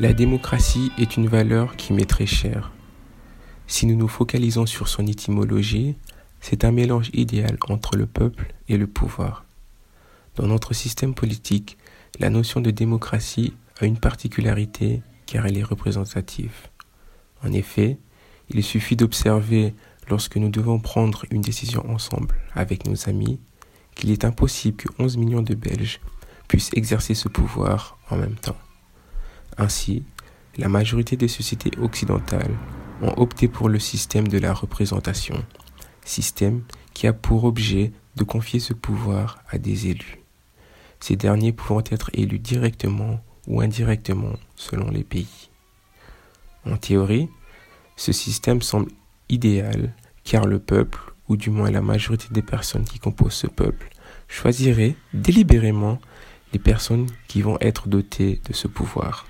La démocratie est une valeur qui m'est très chère. Si nous nous focalisons sur son étymologie, c'est un mélange idéal entre le peuple et le pouvoir. Dans notre système politique, la notion de démocratie a une particularité car elle est représentative. En effet, il suffit d'observer lorsque nous devons prendre une décision ensemble avec nos amis qu'il est impossible que 11 millions de Belges puissent exercer ce pouvoir en même temps. Ainsi, la majorité des sociétés occidentales ont opté pour le système de la représentation, système qui a pour objet de confier ce pouvoir à des élus, ces derniers pouvant être élus directement ou indirectement selon les pays. En théorie, ce système semble idéal car le peuple, ou du moins la majorité des personnes qui composent ce peuple, choisirait délibérément les personnes qui vont être dotées de ce pouvoir.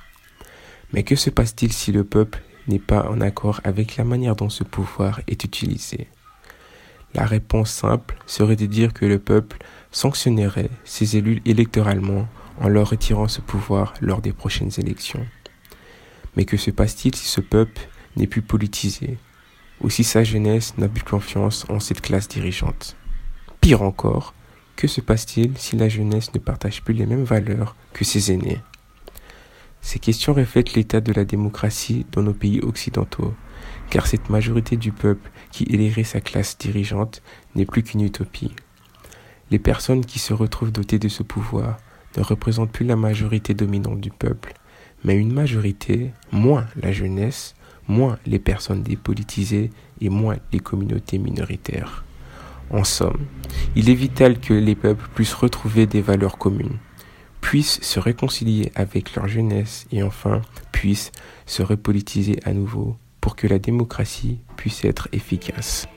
Mais que se passe-t-il si le peuple n'est pas en accord avec la manière dont ce pouvoir est utilisé? La réponse simple serait de dire que le peuple sanctionnerait ses élus électoralement en leur retirant ce pouvoir lors des prochaines élections. Mais que se passe-t-il si ce peuple n'est plus politisé? Ou si sa jeunesse n'a plus confiance en cette classe dirigeante. Pire encore, que se passe-t-il si la jeunesse ne partage plus les mêmes valeurs que ses aînés? Ces questions reflètent l'état de la démocratie dans nos pays occidentaux, car cette majorité du peuple qui élirait sa classe dirigeante n'est plus qu'une utopie. Les personnes qui se retrouvent dotées de ce pouvoir ne représentent plus la majorité dominante du peuple, mais une majorité, moins la jeunesse, moins les personnes dépolitisées et moins les communautés minoritaires. En somme, il est vital que les peuples puissent retrouver des valeurs communes puissent se réconcilier avec leur jeunesse et enfin puissent se repolitiser à nouveau pour que la démocratie puisse être efficace.